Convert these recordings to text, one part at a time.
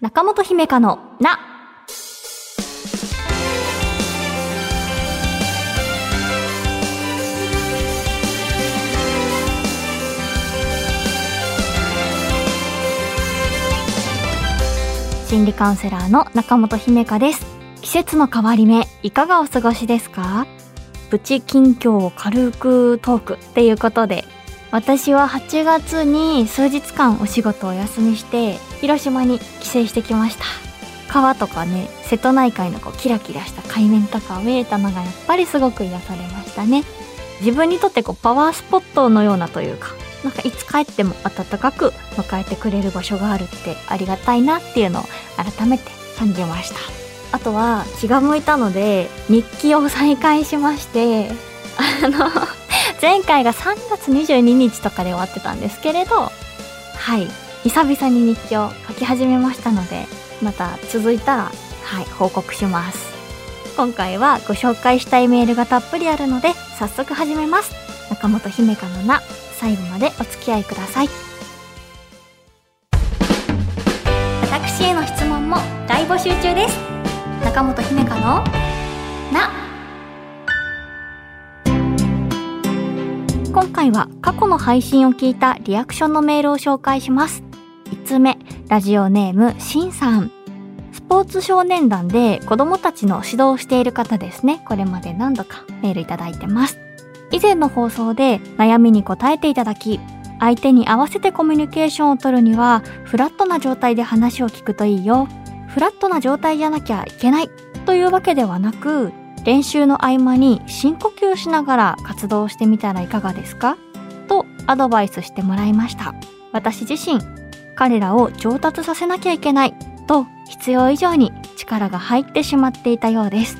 中本姫香のな。心理カウンセラーの中本姫香です。季節の変わり目、いかがお過ごしですか？プチ近況を軽くトークっていうことで、私は8月に数日間お仕事をお休みして広島に帰省してきました。川とかね瀬戸内海のこうキラキラした海面とかを見れたのがやっぱりすごく癒されましたね。自分にとってこうパワースポットのようなというかなんかいつ帰っても暖かく迎えてくれる場所があるってありがたいなっていうのを改めて感じました。あとは気が向いたので日記を再開しましてあの前回が3月22日とかで終わってたんですけれどはい久々に日記を書き始めましたのでまた続いたらはい報告します。今回はご紹介したいメールがたっぷりあるので早速始めます。中本姫香の名最後までお付き合いください。私への質問も大募集中です。中本姫香の今回は過去の配信を聞いたリアクションのメールを紹介します。5つ目、ラジオネーム、しんさん。スポーツ少年団で子供たちの指導をしている方ですね。これまで何度かメールいただいてます。以前の放送で悩みに答えていただき、相手に合わせてコミュニケーションを取るには、フラットな状態で話を聞くといいよ。フラットな状態じゃなきゃいけないというわけではなく、練習の合間に深呼吸しながら活動してみたらいかがですか？とアドバイスしてもらいました。私自身、彼らを上達させなきゃいけないと必要以上に力が入ってしまっていたようです。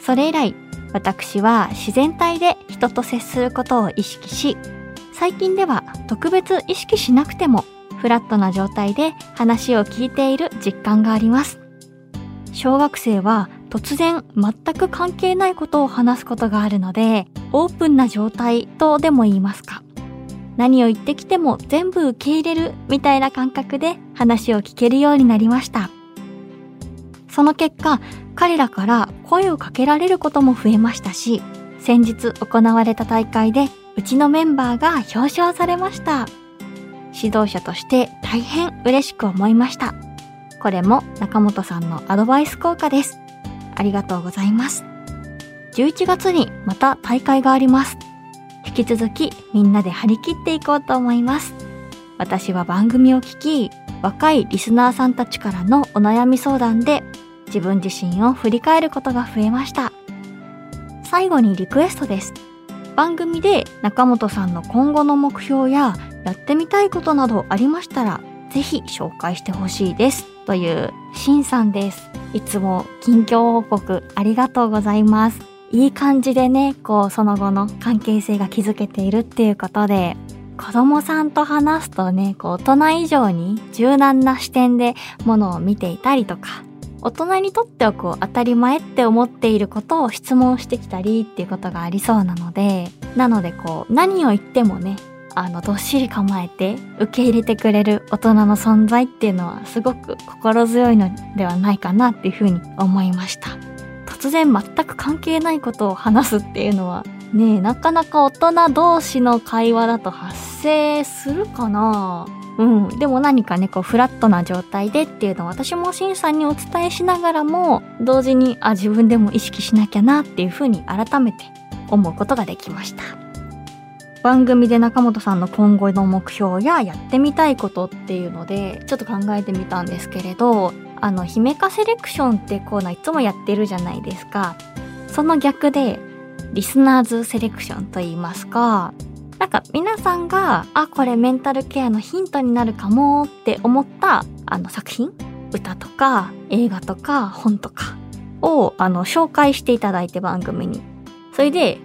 それ以来、私は自然体で人と接することを意識し、最近では特別意識しなくてもフラットな状態で話を聞いている実感があります。小学生は突然全く関係ないことを話すことがあるので、オープンな状態とでも言いますか。何を言ってきても全部受け入れるみたいな感覚で話を聞けるようになりました。その結果、彼らから声をかけられることも増えましたし、先日行われた大会でうちのメンバーが表彰されました。指導者として大変嬉しく思いました。これも中本さんのアドバイス効果です。ありがとうございます。11月にまた大会があります。引き続きみんなで張り切っていこうと思います。私は番組を聞き、若いリスナーさんたちからのお悩み相談で自分自身を振り返ることが増えました。最後にリクエストです。番組で中本さんの今後の目標ややってみたいことなどありましたら、ぜひ紹介してほしいです。という、しんさんです。いつも近況報告ありがとうございます。いい感じでね、こう、その後の関係性が築けているっていうことで、子供さんと話すとね、こう、大人以上に柔軟な視点でものを見ていたりとか、大人にとってはこう、当たり前って思っていることを質問してきたりっていうことがありそうなので、なのでこう、何を言ってもね、あの、どっしり構えて受け入れてくれる大人の存在っていうのはすごく心強いのではないかなっていうふうに思いました。突然全く関係ないことを話すっていうのはねなかなか大人同士の会話だと発生するかな？うん。でも何かね、こう、フラットな状態でっていうのを私もシンさんにお伝えしながらも、同時に、あ、自分でも意識しなきゃなっていうふうに改めて思うことができました。番組で中本さんの今後の目標ややってみたいことっていうのでちょっと考えてみたんですけれどあの姫化セレクションってコーナーいつもやってるじゃないですか。その逆でリスナーズセレクションと言いますか。なんか皆さんがあこれメンタルケアのヒントになるかもって思ったあの作品歌とか映画とか本とかをあの紹介していただいて番組に。それで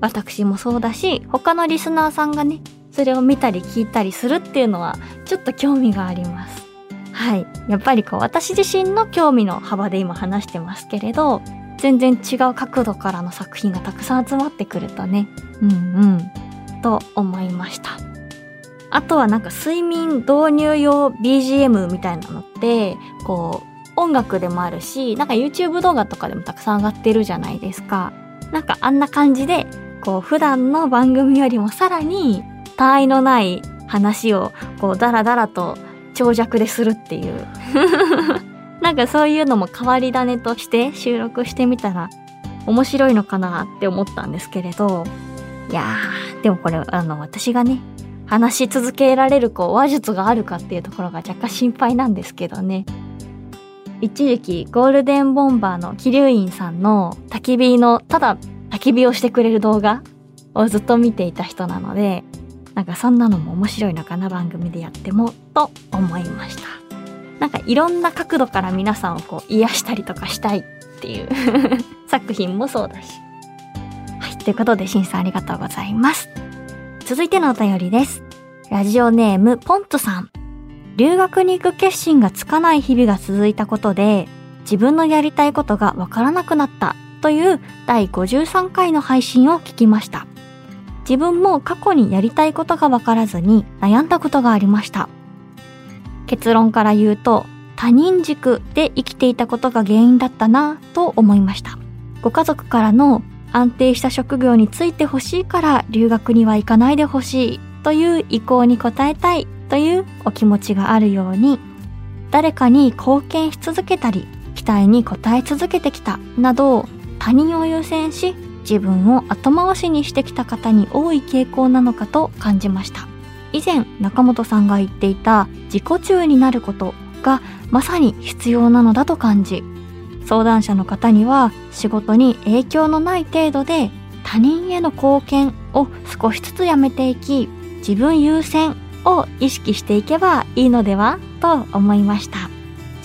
私もそうだし他のリスナーさんがねそれを見たり聞いたりするっていうのはちょっと興味があります。はい。やっぱりこう私自身の興味の幅で今話してますけれど全然違う角度からの作品がたくさん集まってくるとね。うんうん。と思いました。あとはなんか睡眠導入用 BGM みたいなのって、こう、音楽でもあるし、なんか YouTube 動画とかでもたくさん上がってるじゃないですか。なんかあんな感じで、こう普段の番組よりもさらに、他愛のない話をこうダラダラと長尺でするっていう。なんかそういうのも変わり種として収録してみたら面白いのかなって思ったんですけれど。いやーでもこれあの私がね話し続けられるこう話術があるかっていうところが若干心配なんですけどね。一時期ゴールデンボンバーの桐生院さんの焚き火のただ焚き火をしてくれる動画をずっと見ていた人なのでなんかそんなのも面白いのかな番組でやってもと思いました。なんかいろんな角度から皆さんをこう癒したりとかしたいっていう 作品もそうだし。はいということでしんさんありがとうございます。続いてのお便りです。ラジオネームポンツさん。留学に行く決心がつかない日々が続いたことで自分のやりたいことがわからなくなった。という第53回の配信を聞きました自分も過去にやりたいことがわからずに悩んだことがありました。結論から言うと、他人軸で生きていたことが原因だったなと思いました。ご家族からの安定した職業についてほしいから留学には行かないでほしいという意向に応えたいというお気持ちがあるように、誰かに貢献し続けたり、期待に応え続けてきたなど他人を優先し自分を後回しにしてきた方に多い傾向なのかと感じました。以前中本さんが言っていた自己中になることがまさに必要なのだと感じ相談者の方には仕事に影響のない程度で他人への貢献を少しずつやめていき自分優先を意識していけばいいのではと思いました。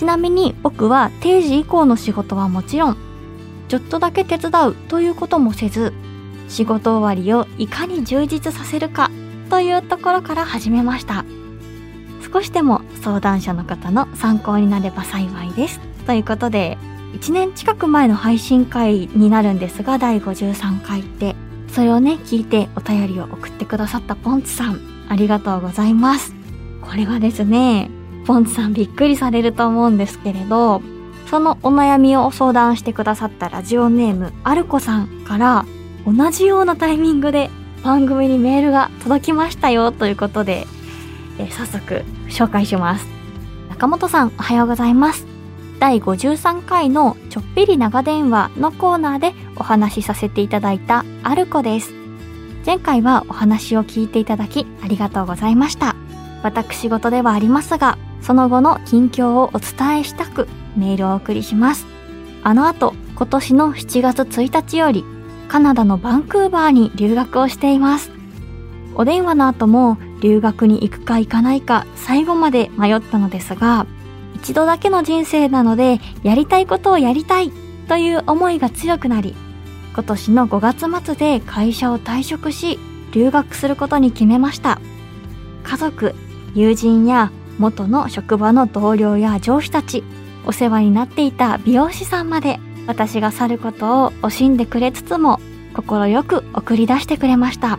ちなみに僕は定時以降の仕事はもちろんちょっとだけ手伝うということもせず仕事終わりをいかに充実させるかというところから始めました。少しでも相談者の方の参考になれば幸いです。ということで1年近く前の配信会になるんですが第53回って。それをね聞いてお便りを送ってくださったポンツさん。ありがとうございます。これがですねポンツさんびっくりされると思うんですけれどそのお悩みを相談してくださったラジオネームアルコさんから同じようなタイミングで番組にメールが届きましたよということで、えー、早速紹介します。中本さんおはようございます。第53回のちょっぴり長電話のコーナーでお話しさせていただいたアルコです。前回はお話を聞いていただきありがとうございました。私事ではありますがその後の近況をお伝えしたくメールをお送りします。あの後、今年の7月1日よりカナダのバンクーバーに留学をしています。お電話の後も留学に行くか行かないか最後まで迷ったのですが、一度だけの人生なのでやりたいことをやりたいという思いが強くなり、今年の5月末で会社を退職し、留学することに決めました。家族、友人や元の職場の同僚や上司たち、お世話になっていた美容師さんまで私が去ることを惜しんでくれつつも快く送り出してくれました。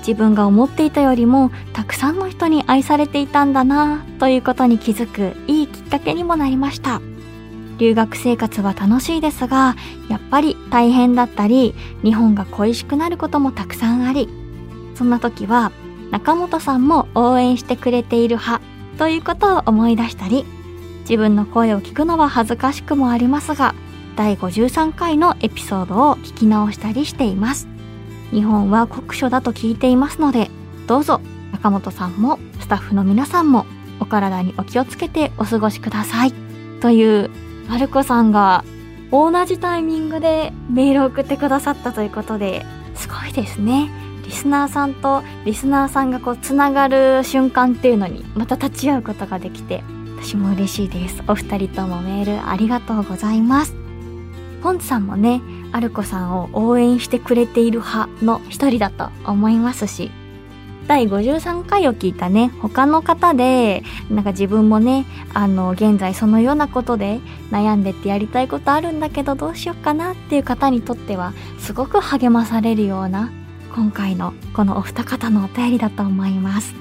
自分が思っていたよりもたくさんの人に愛されていたんだなということに気づくいいきっかけにもなりました。留学生活は楽しいですがやっぱり大変だったり日本が恋しくなることもたくさんありそんな時は中本さんも応援してくれている派ということを思い出したり自分の声を聞くのは恥ずかしくもありますが第53回のエピソードを聞き直したりしています。日本は酷暑だと聞いていますのでどうぞ中本さんもスタッフの皆さんもお体にお気をつけてお過ごしください。というマルコさんが同じタイミングでメールを送ってくださったということですごいですね。リスナーさんとリスナーさんがこうつながる瞬間っていうのにまた立ち会うことができて私も嬉しいです。お二人ともメールありがとうございます。ポンツさんもねアルコさんを応援してくれている派の一人だと思いますし第53回を聞いたね他の方でなんか自分もねあの現在そのようなことで悩んでってやりたいことあるんだけどどうしようかなっていう方にとってはすごく励まされるような今回のこのお二方のお便りだと思います。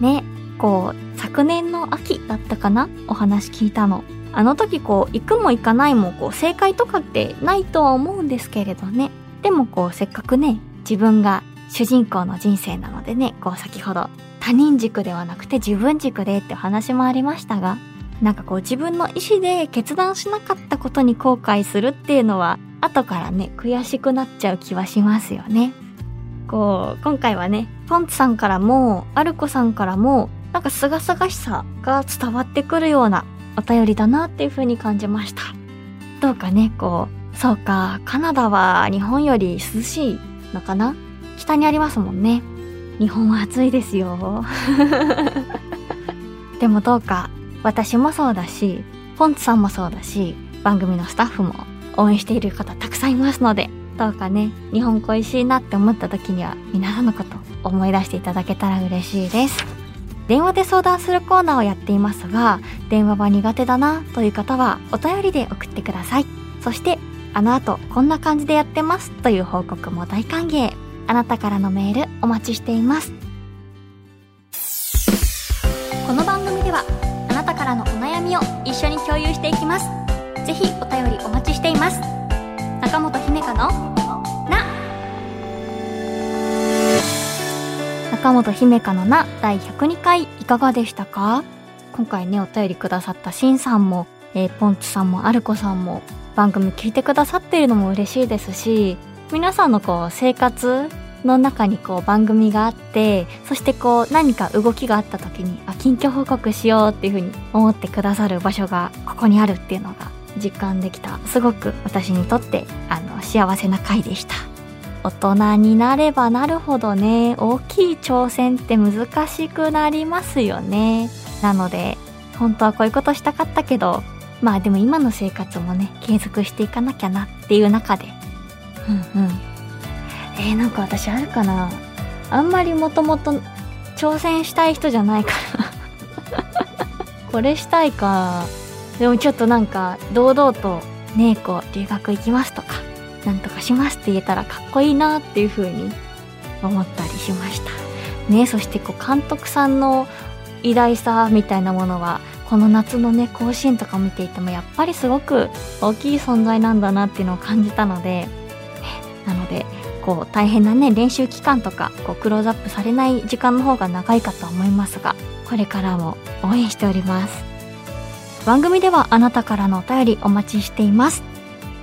ね、こう、昨年の秋だったかな？お話聞いたの。あの時こう、行くも行かないもこう、正解とかってないとは思うんですけれどね。でもこう、せっかくね、自分が主人公の人生なのでね、こう先ほど他人軸ではなくて自分軸でってお話もありましたが、なんかこう自分の意思で決断しなかったことに後悔するっていうのは後からね悔しくなっちゃう気はしますよね。こう今回はねポンツさんからもアルコさんからもなんか清々しさが伝わってくるようなお便りだなっていう風に感じました。どうかねこうそうかカナダは日本より涼しいのかな？北にありますもんね。日本は暑いですよ。でもどうか私もそうだし、ポンツさんもそうだし、番組のスタッフも応援している方たくさんいますので、どうかね、日本恋しいなって思った時には皆さんのこと思い出していただけたら嬉しいです。電話で相談するコーナーをやっていますが、電話は苦手だなという方はお便りで送ってください。そして、あの後こんな感じでやってますという報告も大歓迎。あなたからのメールお待ちしています。この番組ではあなたからのお悩みを一緒に共有していきますぜひお便りお待ちしています中本姫香のな中本姫香のな第102回いかがでしたか？今回ねお便りくださったしんさんも、えー、ポンツさんもアルコさんも番組聞いてくださっているのも嬉しいですし皆さんのこう生活の中にこう番組があってそしてこう何か動きがあった時にあ近況報告しようっていう風に思ってくださる場所がここにあるっていうのが実感できた。すごく私にとってあの幸せな回でした。大人になればなるほどね大きい挑戦って難しくなりますよね。なので本当はこういうことしたかったけどまあでも今の生活もね継続していかなきゃなっていう中で。うんうん。えー、なんか私あるかな。あんまりもともと挑戦したい人じゃないから。これしたいか。でもちょっとなんか堂々とねえこう留学行きますとか。なんとかしますって言えたらかっこいいなっていう風に思ったりしました。ねそしてこう監督さんの偉大さみたいなものはこの夏のね甲子園とか見ていてもやっぱりすごく大きい存在なんだなっていうのを感じたのでなのでこう大変なね練習期間とかこうクローズアップされない時間の方が長いかと思いますがこれからも応援しております。番組ではあなたからのお便りお待ちしています。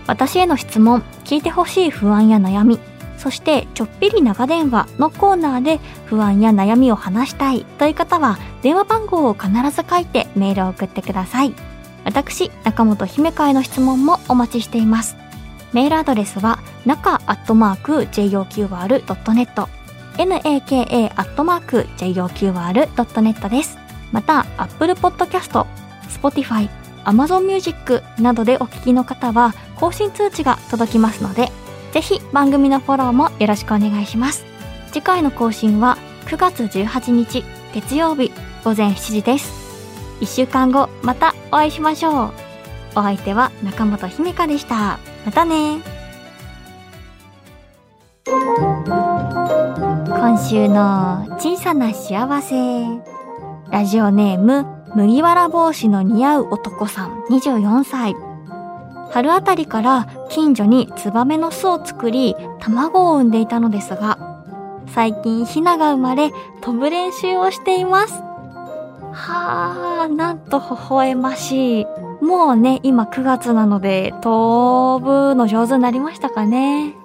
私への質問聞いてほしい不安や悩みそしてちょっぴり長電話のコーナーで不安や悩みを話したいという方は電話番号を必ず書いてメールを送ってください。私中本姫香への質問もお待ちしています。メールアドレスは中アットマーク JOQR.net naka アットマーク JOQR.net です。また、Apple Podcast、Spotify、Amazon Music などでお聞きの方は更新通知が届きますので、ぜひ番組のフォローもよろしくお願いします。次回の更新は9月18日月曜日午前7時です。1週間後またお会いしましょう。お相手は中本姫香でした。またね今週の小さな幸せラジオネーム麦わら帽子の似合う男さん24歳。春あたりから近所にツバメの巣を作り卵を産んでいたのですが最近ヒナが生まれ飛ぶ練習をしています。はあなんと微笑ましい。もうね、今9月なので、飛ぶの上手になりましたかね。